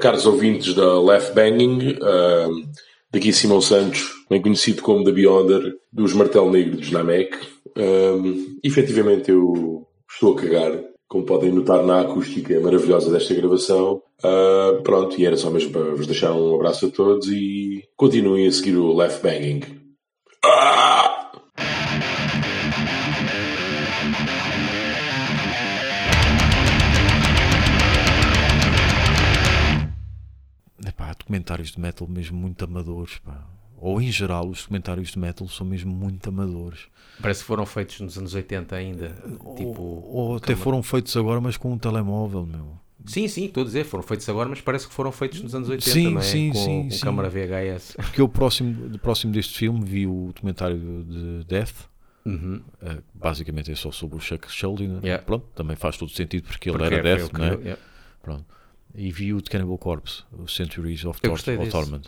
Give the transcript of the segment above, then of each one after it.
Caros ouvintes da Left Banging, uh, daqui Simão Santos, bem conhecido como The Beyonder, dos Martelo Negro dos Namek. Uh, efetivamente eu estou a cagar, como podem notar na acústica maravilhosa desta gravação. Uh, pronto, e era só mesmo para vos deixar um abraço a todos e continuem a seguir o Left Banging. Ah! Documentários de metal mesmo muito amadores, pá. Ou em geral, os documentários de metal são mesmo muito amadores. Parece que foram feitos nos anos 80 ainda. Tipo, ou, ou até foram feitos agora, mas com um telemóvel, meu. Sim, sim, estou a dizer, foram feitos agora, mas parece que foram feitos nos anos 80, Sim, não é? sim, com, sim, com sim. câmara VHS. Porque eu próximo, próximo deste filme vi o documentário de Death. Uhum. eh, basicamente é só sobre o Chuck Schuldiner. né? Yeah. Pronto, também faz todo sentido porque ele Porque era é- Death, não é? eu- yeah. Pronto. E vi o de Cannibal Corpse, o Centuries of, Tor of. Torment.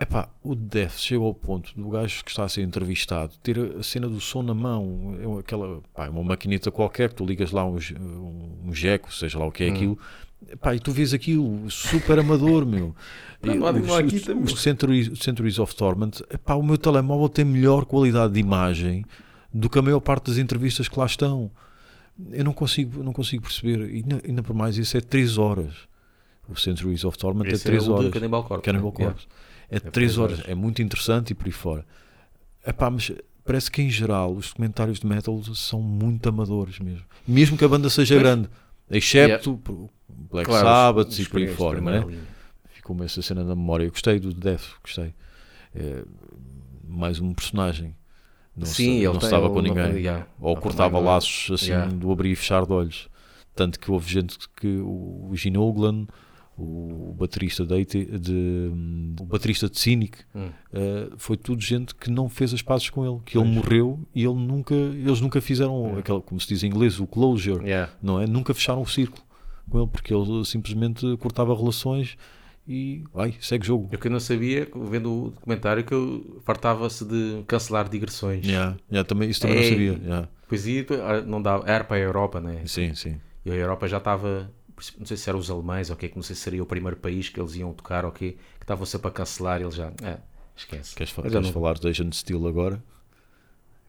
Epá, o Death chegou ao ponto do gajo que está a ser entrevistado ter a cena do som na mão, é aquela, pá, é uma maquineta qualquer que tu ligas lá um, um jeco, seja lá o Hum. que é aquilo, Epá, e tu vês aquilo super amador, meu. Não, não não aqui os- também. os Centuries, Centuries of Torment, epá, o meu telemóvel tem melhor qualidade de imagem do que a maior parte das entrevistas que lá estão. Eu não consigo, não consigo perceber. E ainda, ainda por mais, isso é 3 horas. O Centuries of Torment Esse é 3 é horas. Cannibal Corpse, Cannibal né? Corpse. É três 3 horas. horas. É muito interessante e por aí fora. Epá, mas parece que em geral os documentários de metal são muito amadores mesmo. Mesmo que a banda seja Pois. grande. Excepto por Black Claro, Sabbath os- e por aí fora, é? linha. Ficou-me essa cena na memória. Eu gostei do Death, gostei. É, mais um personagem. Não Sim, se, ele não tem- ele com não- ninguém. yeah, Ou não cortava laços assim yeah. do abrir e fechar de olhos. Tanto que houve gente que o o Gene Oglan, o baterista de, de- o baterista de Cynic, Hum. eh, foi tudo gente que não fez as pazes com ele, que ele morreu e ele nunca, eles nunca fizeram aquela, como se diz em inglês, o closure Yeah. não é? Nunca fecharam o círculo com ele, porque ele simplesmente cortava relações e vai, segue jogo. Eu que não sabia, vendo o documentário, que eu fartava-se de cancelar digressões. Yeah, yeah, também, isso também Ei. não sabia. yeah. Pois e ah, não dava, era para a Europa, né? Sim, sim. E a Europa já estava, não sei se eram os alemães ou o que, não sei se seria o primeiro país que eles iam tocar ou o quê, que estavam sempre a cancelar e eles já, é, esquece. Queres, queres não- falar de Agent Steel agora?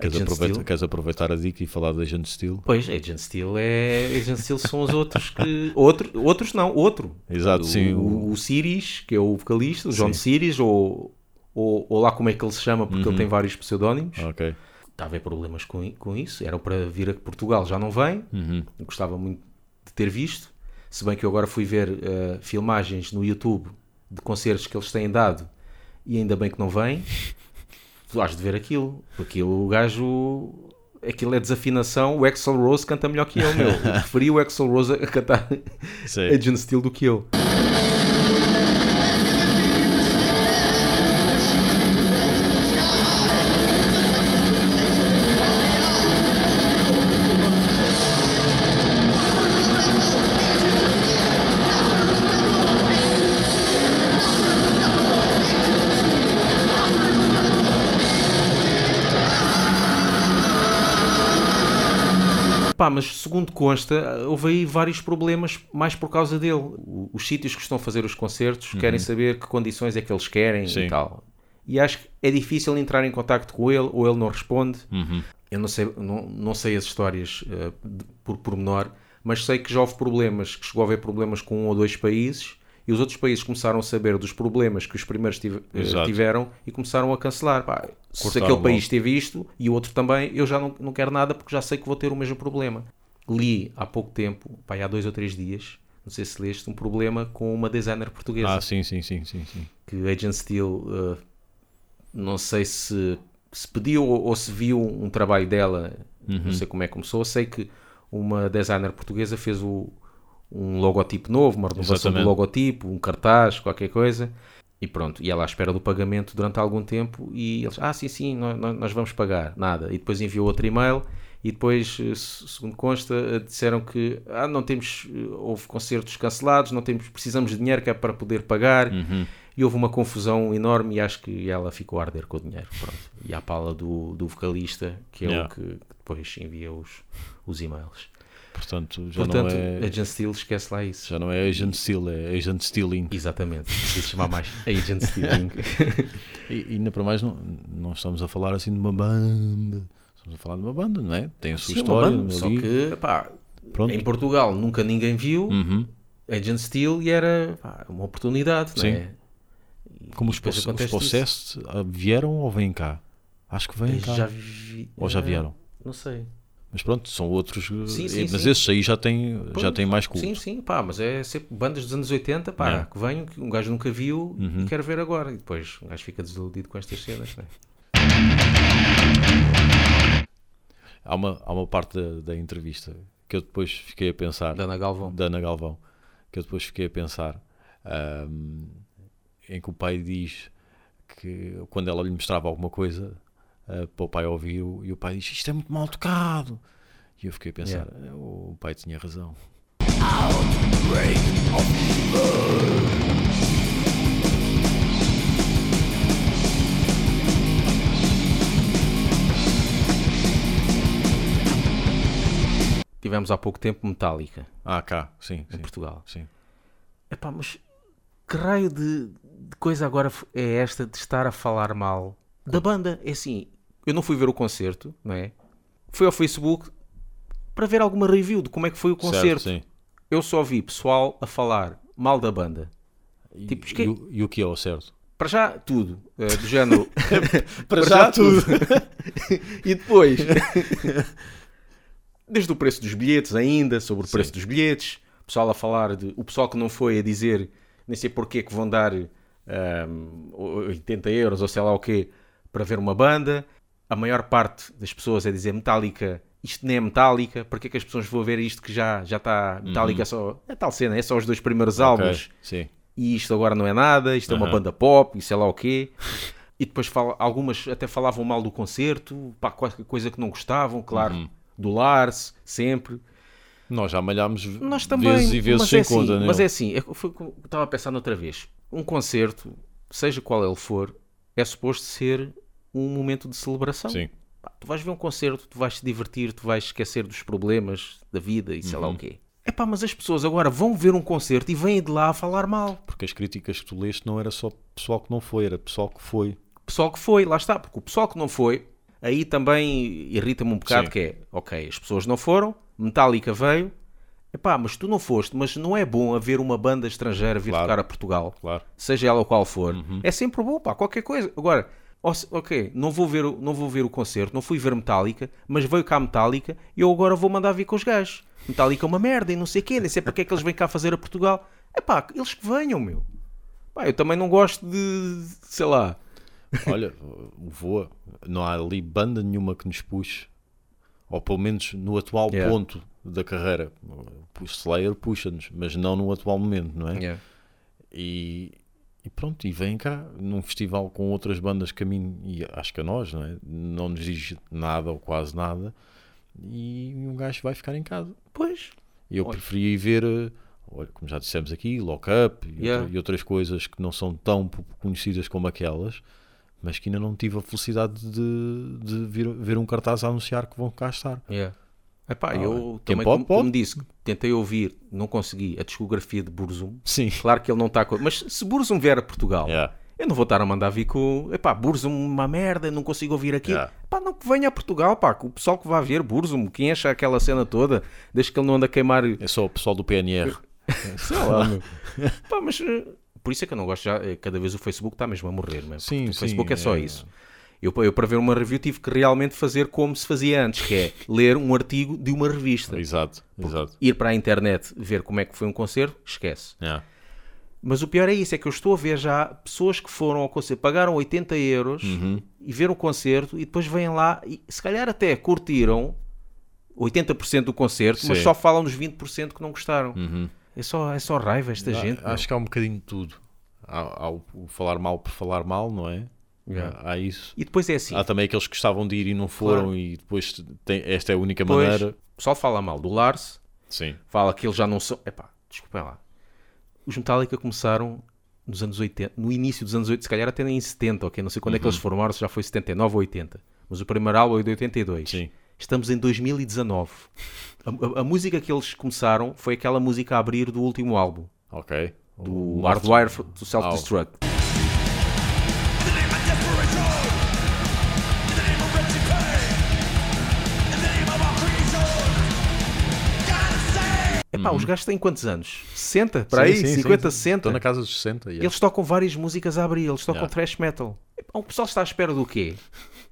Queres, Agent aproveita- Steel? queres aproveitar a dica e falar de Agent Steel? Pois, Agent Steel é. Agent Steel são os outros que. Outro, outros não, outro. Exato, o, sim, O, o- Sirius, que é o vocalista, o John Sim. Sirius, ou, ou, ou lá como é que ele se chama, porque Uhum. ele tem vários pseudónimos. Ok. Estava em problemas com, com isso. Era para vir a Portugal, já não vem. Uhum. Gostava muito de ter visto. Se bem que eu agora fui ver eh, filmagens no YouTube de concertos que eles têm dado e ainda bem que não vem. Tu has de ver aquilo, porque o gajo. Aquilo é desafinação. O Axel Rose canta melhor que eu, meu. Eu preferi o Axel Rose a cantar Sim. Agent Steel do que eu. Segundo consta, houve aí vários problemas mais por causa dele. Os sítios que estão a fazer os concertos querem saber que condições é que eles querem Sim. e tal. E acho que é difícil entrar em contacto com ele ou ele não responde. Uhum. Eu não sei, não, não sei as histórias eh, de- por pormenor, mas sei que já houve problemas, que chegou a haver problemas com um ou dois países e os outros países começaram a saber dos problemas que os primeiros tive- eh, tiveram e começaram a cancelar. Pá, se aquele país teve isto e o outro também, eu já não, não quero nada porque já sei que vou ter o mesmo problema. Li há pouco tempo, pá, há dois ou três dias, não sei se leste, um problema com uma designer portuguesa Ah, sim, sim, sim, sim, sim. que Agent Steel uh, não sei se, se pediu ou, ou se viu um trabalho dela, Uhum. não sei como é que começou. Sei que uma designer portuguesa fez o, um logotipo novo, uma renovação Exatamente. do logotipo, um cartaz, qualquer coisa. E pronto, e ela à espera do pagamento durante algum tempo e eles, ah, sim, sim, nós, nós vamos pagar, nada. E depois enviou outro e-mail e depois, eh, se- segundo consta, eh, disseram que ah, não temos, eh, houve concertos cancelados, não temos, precisamos de dinheiro que é para poder pagar. Uhum. E houve uma confusão enorme e acho que ela ficou a arder com o dinheiro. Pronto. E à pala do, do vocalista, que é Yeah. o que depois envia os, os e-mails. Portanto, já Portanto, não é. Agent Steel, esquece lá isso. Já não é Agent Steel, é Agent Stealing. Exatamente. Preciso chamar mais Agent Stealing. E, e ainda para mais, não, não estamos a falar assim de uma banda. Estamos a falar de uma banda, não é? Tem a sua Sim, história. banda, só ali. que, pá, Pronto. em Portugal nunca ninguém viu Uhum. Agent Steel e era pá, uma oportunidade, não Sim. é? Como os, os Possessed ah, vieram ou vêm cá? Acho que vêm cá. Já vi... Ou já eh, vieram. Não sei. Mas pronto, são outros. Sim, eh, sim, mas sim. esses aí já têm, já Pois, têm mais culto. Sim, sim, pá, mas é sempre bandas dos anos 80, pá, Yeah. que venham, que um gajo nunca viu Uhum. e quer ver agora. E depois um gajo fica desiludido com estas cenas, não Há, uma, há uma parte da, da entrevista que eu depois fiquei a pensar. Da Ana Galvão. da Ana Galvão, que eu depois fiquei a pensar, ahm, em que o pai diz que quando ela lhe mostrava alguma coisa ah, para o pai ouvir, o- e o pai diz isto é muito mal tocado. E eu fiquei a pensar, "Eh, o pai tinha razão. Tivemos há pouco tempo Metallica Ah, cá, sim, em sim, Portugal. sim. Epá, mas que raio de, de coisa agora é esta de estar a falar mal da banda? É assim, eu não fui ver o concerto, não é? Fui ao Facebook para ver alguma review de como é que foi o concerto. Certo. Eu só vi pessoal a falar mal da banda. E, Tipo, esque- e o- e o que é o certo? Para já, tudo. eh, do género. Para já e depois. Desde o preço dos bilhetes, ainda, sobre o preço dos bilhetes. O pessoal a falar de. O pessoal que não foi a dizer, nem sei porquê, que vão dar ahm, 80 euros ou sei lá o quê para ver uma banda. A maior parte das pessoas é dizer Metallica. Isto nem é Metallica, para que é que as pessoas vão ver isto que já, já está. Metallica é só. É tal cena, é só os dois primeiros álbuns sim. e isto agora não é nada, isto é uma banda pop, e sei lá o quê. E depois fala, algumas até falavam mal do concerto, pá, qualquer coisa que não gostavam, claro, Uhum. Do Lars, sempre. Nós já malhámos Nós também, vezes e vezes sem é assim, conta, né? mas é assim, foi eu estava a pensar noutra vez. Um concerto, seja qual ele for, é suposto ser um momento de celebração. Sim. Pá, tu vais ver um concerto, tu vais te divertir, tu vais esquecer dos problemas da vida e sei Uhum. lá o quê. É pá, mas as pessoas agora vão ver um concerto e vêm de lá a falar mal. Porque as críticas que tu leste não era só pessoal que não foi, era pessoal que foi. pessoal que foi, lá está, porque o pessoal que não foi, aí também irrita-me um bocado Sim. que é, ok, as pessoas não foram, Metallica veio, epá, mas tu não foste, mas não é bom haver uma banda estrangeira vir Claro. tocar a Portugal, Claro. seja ela qual for, é sempre bom, pá, qualquer coisa. Agora, ok, não vou, ver, o- não vou ver o concerto, não fui ver Metallica, mas veio cá Metallica e eu agora vou mandar vir com os gajos. Metallica é uma merda e não sei o quê, nem sei porque é que eles vêm cá fazer a Portugal. Epá, eles que venham, meu. Pá, eu também não gosto de, sei lá, Olha, Voa, não há ali banda nenhuma que nos puxe, ou pelo menos no atual Yeah. ponto da carreira. O Slayer puxa-nos, mas não no atual momento, não é? Yeah. E, e pronto, e vem cá num festival com outras bandas que a mim, e acho que a nós, não é? Não nos diz nada ou quase nada, e um gajo vai ficar em casa. Pois. Eu Olha. preferi ir ver, eh, como já dissemos aqui, Lock Up e, Yeah. outra- e outras coisas que não são tão conhecidas como aquelas, mas que ainda não tive a felicidade de, de vir- ver um cartaz a anunciar que vão cá estar. Yeah. Epá, Ah, eu também, pode, como, pode. como disse, tentei ouvir, não consegui, a discografia de Burzum. Sim. Claro que ele não está com... Mas se Burzum vier a Portugal, Yeah. eu não vou estar a mandar vir com... Epá, Burzum uma merda, não consigo ouvir aquilo. Yeah. Epá, não que venha a Portugal, pá, que o pessoal que vai ver Burzum, quem acha aquela cena toda, desde que ele não anda a queimar... É só o pessoal do PNR. Sei lá, meu. Pá, mas... Por isso é que eu não gosto já, eh, cada vez o Facebook está mesmo a morrer, mesmo. Sim, o sim, Facebook é só é. isso. Eu, eu, para ver uma review, tive que realmente fazer como se fazia antes, que é ler um artigo de uma revista. exato, exato. Ir para a internet ver como é que foi um concerto, esquece. Yeah. Mas o pior é isso, é que eu estou a ver já pessoas que foram ao concerto, pagaram 80 euros Uhum. e viram o concerto e depois vêm lá e se calhar até curtiram 80% do concerto, mas Sim. só falam dos 20% que não gostaram. Uhum. É, só, é só raiva esta Ah, gente. Acho que há um bocadinho de tudo. Há, há o, falar mal por falar mal, não é? Yeah. Há, há isso. E depois é assim, Há também aqueles que gostavam de ir e não foram Claro. e depois tem, esta é a única depois, maneira. pessoal fala mal do Lars, Sim. fala que eles já não são. Epá, desculpem lá. Os Metallica começaram nos anos 80, no início dos anos 80, se calhar até em 70, ok? Não sei quando é que Uhum. eles formaram, se já foi 79 ou 80. Mas o primeiro álbum é de 82. Sim. Estamos em 2019. A, a- a música que eles começaram foi aquela música a abrir do último álbum, Ok. do Hardwire to Self-Destruct. Epá, os gajos têm quantos anos? 60? Para aí? 50, 60? Estou na casa dos 60. yeah. Eles tocam várias músicas a abrir, eles tocam Yeah. thrash metal. Epá, O pessoal está à espera do quê?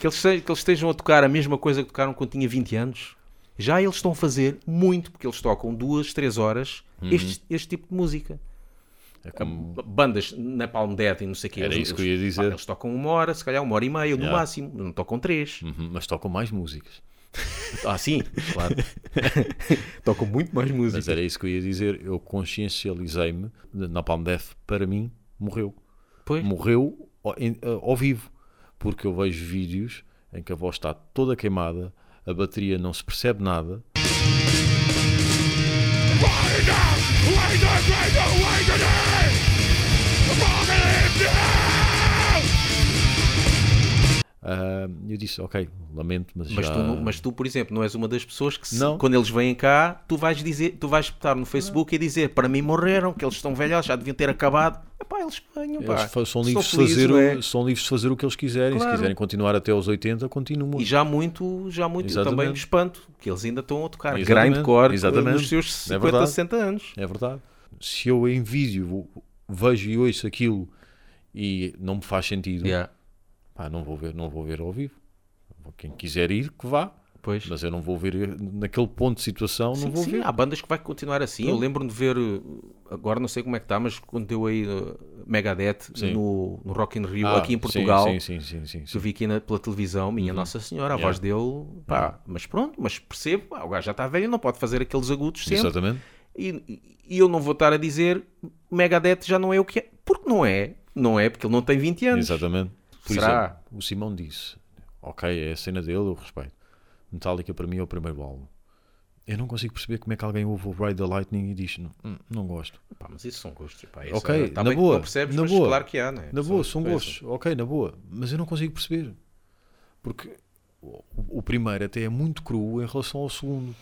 Que eles, que eles estejam a tocar a mesma coisa que tocaram quando tinha 20 anos? Já eles estão a fazer muito, porque eles tocam duas, três horas Uhum. este, este tipo de música. É como- Bandas na Palm Dead e não sei o quê. Era eles, isso que eu ia dizer. pá, eles tocam uma hora, se calhar uma hora e meia no Yeah. máximo, não tocam três. Uhum, mas tocam mais músicas. Ah, sim, claro. tocam muito mais música. Mas era isso que eu ia dizer. Eu consciencializei-me na Palm Death, para mim, morreu. Pois. Morreu ao, ao vivo. Porque eu vejo vídeos em que a voz está toda queimada, a bateria não se percebe nada. Ah, eu disse, ok, lamento, mas, Mas já... tu, não- mas tu, por exemplo, não és uma das pessoas que, se- Não. quando eles vêm cá, tu vais dizer, tu vais estar no Facebook e dizer para mim morreram, que eles estão velhos, já deviam ter acabado. Epá, eles venham, pá. Eles são livres, felizes, fazer não é? o, são livres de fazer o que eles quiserem. Claro. Se quiserem continuar até aos 80, continuam. E já muito, já muito Exatamente. também me espanto, que eles ainda estão a tocar Exatamente. grindcore Exatamente. nos seus É 50, verdade. 60 anos. É verdade. Se eu em vídeo vejo e ouço aquilo e não me faz sentido, Yeah. Pá, não vou ver, não vou ver ao vivo. Quem quiser ir, que vá. Pois. Mas eu não vou ver naquele ponto de situação, não Sim, vou sim, ver. há bandas que vai continuar assim. Eu lembro-me de ver, agora não sei como é que está, mas quando deu aí uh, Megadeth no, no Rock in Rio, Ah, aqui em Portugal, Sim, sim, sim, que eu vi aqui na- pela televisão, minha Nossa Senhora, a Uhum. Yeah. voz dele, pá, mas pronto, mas percebo, pá, o gajo já está velho, não pode fazer aqueles agudos sempre. Exatamente. E, e eu não vou estar a dizer Megadeth já não é o que é, porque não é, não é, porque ele não tem 20 anos. Exatamente. Por Será? exemplo, o Simão disse: Ok, é a cena dele, eu respeito. Metallica para mim é o primeiro álbum. Eu não consigo perceber como é que alguém ouve o Ride the Lightning e diz: Não, hum, não gosto. Pá, mas isso são gostos, pá, isso Ok, é- tá na boa, não percebes, na mas boa. claro que há, né? Na boa, são coisas. gostos, ok, na boa, mas eu não consigo perceber. Porque o, o primeiro até é muito cru em relação ao segundo.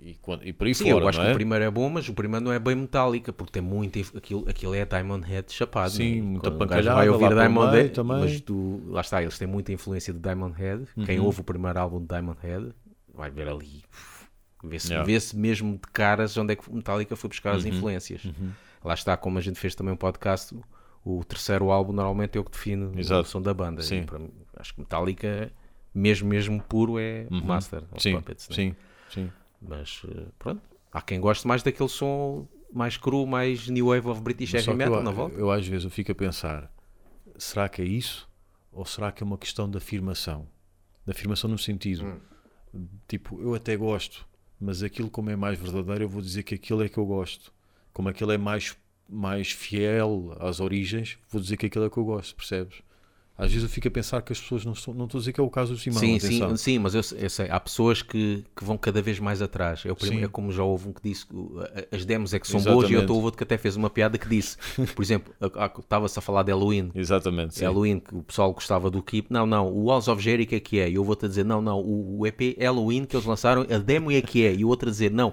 E, e por aí Sim, fora, eu acho que é? o primeiro é bom, mas o primeiro não é bem metálica, porque tem muito. Aquilo, aquilo é Diamond Head chapado. Sim, né? muita pancalhada vai ouvir Diamond Head, também. Uhum. mas tu, lá está, eles têm muita influência de Diamond Head. Quem ouve o primeiro álbum de Diamond Head vai ver ali. Vê-se Yeah. Uhum. vê-se mesmo de caras onde é que Metallica foi buscar as influências. Lá está, como a gente fez também um podcast, o terceiro álbum normalmente é o que define Exato. o som da banda. Sim. Mim, acho que Metallica, mesmo mesmo puro, é o Master Uhum. Sim, Puppets. né? sim, sim. Mas eh, pronto, há quem goste mais daquele som mais cru, mais new wave of British Só heavy metal, eu, não volta? eu às vezes eu fico a pensar: será que é isso? Ou será que é uma questão de afirmação? De afirmação no sentido, Hum. tipo, eu até gosto, mas aquilo como é mais verdadeiro, eu vou dizer que aquilo é que eu gosto. Como aquilo é mais, mais fiel às origens, vou dizer que aquilo é que eu gosto, percebes? Às vezes eu fico a pensar que as pessoas não estão. Não estou a dizer que é o caso do Simão, Sim, atenção. sim, sim, mas eu, sei- eu sei, há pessoas que, que vão cada vez mais atrás. É, o primeiro, é como já houve um que disse que as demos é que são Exatamente. boas e eu estou outro que até fez uma piada que disse, por exemplo, estava-se a falar de Halloween. Exatamente. sim. Halloween, que o pessoal gostava do Keep. Não, não, o Walls of Jericho é que é. E eu vou-te a dizer, não, não, o, o EP Halloween que eles lançaram, a demo é que é. E o outro a dizer, não,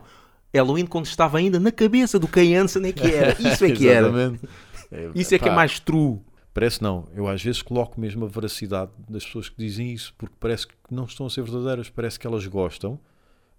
Halloween quando estava ainda na cabeça do Kay Hansen é que era. Isso é que era. Isso é que é mais true. Parece não. Eu às vezes coloco mesmo a veracidade das pessoas que dizem isso, porque parece que não estão a ser verdadeiras. Parece que elas gostam,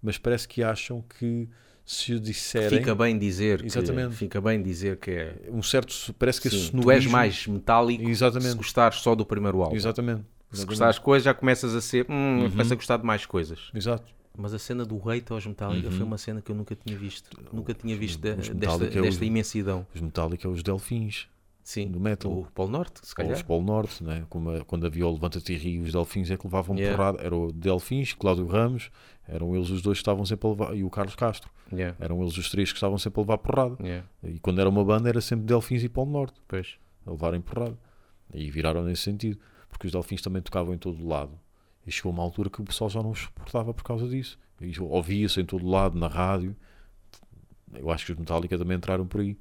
mas parece que acham que se o disserem. Fica bem dizer que, Exatamente. fica bem dizer que é. Um certo. Parece que esse Sim, tu és mais metálico Exatamente. se gostares só do primeiro álbum. Exatamente. Se Exatamente. gostares de coisas, já começas a ser. Hum, Uhum. começas a gostar de mais coisas. Exato. Mas a cena do hate aos Metallica foi uma cena que eu nunca tinha visto. Nunca tinha visto Uhum. os desta, desta os- imensidão. Os Metallica, os Delfins. Sim, do metal. O Polo Norte, se Ou calhar. os Polo Norte, né? Como quando havia o Levanta-te e Rio, os Delfins é que levavam Yeah. porrada. Era o Delfins, Cláudio Ramos, eram eles os dois que estavam sempre a levar, e o Carlos Castro. Yeah, Eram eles os três que estavam sempre a levar porrada. yeah, E quando era uma banda era sempre Delfins e Polo Norte. pois. a levarem porrada. E viraram nesse sentido. Porque os Delfins também tocavam em todo o lado. E chegou uma altura que o pessoal já não os suportava por causa disso. Ouvia-se em todo o lado, na rádio. Eu acho que os Metallica também entraram por aí.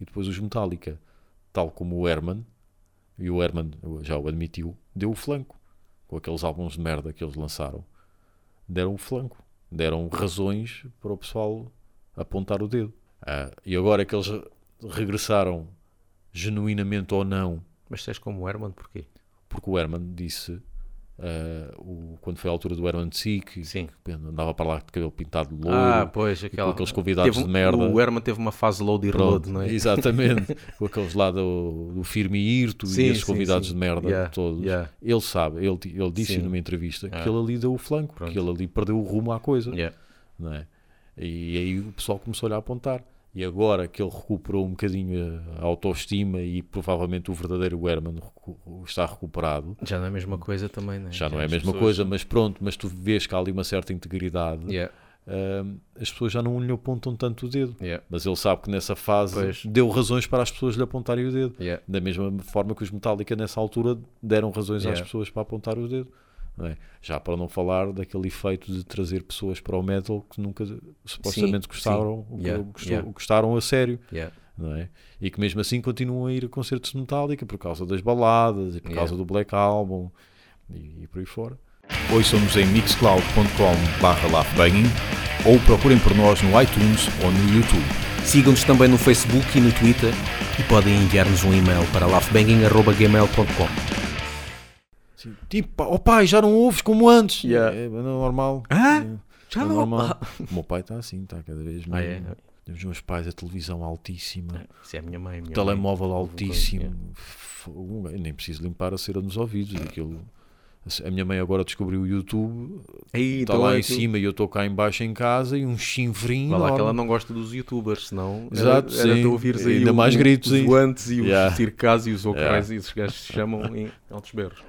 E depois os Metallica, tal como o Herman, e o Herman já o admitiu, deu o flanco com aqueles álbuns de merda que eles lançaram. deram o flanco, deram razões para o pessoal apontar o dedo. Ah, e agora que eles regressaram genuinamente ou não, Mas és como o Herman, porquê? porque o Herman disse, ah, o- quando foi a altura do Herman Sick, andava para lá de cabelo pintado de louro, Ah, pois, aquela... aqueles convidados Teve de merda. O Herman teve uma fase load e reload, Pronto, não é? Exatamente, com aqueles lá do, do Firme Irto Sim, e esses convidados sim. de merda Yeah, todos. yeah. Ele sabe, ele, ele disse Sim. numa entrevista Ah. que ele ali deu o flanco, Pronto. que ele ali perdeu o rumo à coisa. Yeah. não é? E aí o pessoal começou-lhe a apontar. E agora que ele recuperou um bocadinho a autoestima e provavelmente o verdadeiro Herman está recuperado, Já não é a mesma coisa também, não é? já não é a mesma pessoas- coisa, mas pronto, mas tu vês que há ali uma certa integridade, Yeah, hum, as pessoas já não lhe apontam tanto o dedo. yeah, Mas ele sabe que nessa fase Pois. deu razões para as pessoas lhe apontarem o dedo. yeah. Da mesma forma que os Metallica nessa altura deram razões às pessoas para apontar o dedo. É? Já para não falar daquele efeito de trazer pessoas para o metal que nunca supostamente Sim, gostaram, sim. Yeah, gostou- yeah. gostaram a sério. Yeah. É? E que mesmo assim continuam a ir a concertos de Metallica por causa das baladas e por causa do Black Album e, e por aí fora. Ouçam-nos em mixcloud.com laughbanging ou procurem por nós no iTunes ou no YouTube. Sigam-nos também no Facebook e no Twitter e podem enviar-nos um e-mail para laughbanging.gmail.com Sim, Tipo, oh pai, já não ouves como antes. Yeah. É, é normal. Ah? É, Já é não- normal. O meu pai está assim, está cada vez Ah, mais. é? Os meus pais, a televisão altíssima, Isso é a minha mãe. minha telemóvel mãe. altíssimo. Eu nem preciso limpar a cera nos ouvidos. Aquilo. A minha mãe agora descobriu o YouTube, Aí, está então lá é em aquilo- cima e eu estou cá em baixo em casa e um chinfrim. Vá lá que ela não gosta dos youtubers, senão Exato, era, era sim. ouvires aí Ainda o- mais gritos os aí. voantes e os Yeah. e os ocais Yeah. e os gajos se chamam em altos berros.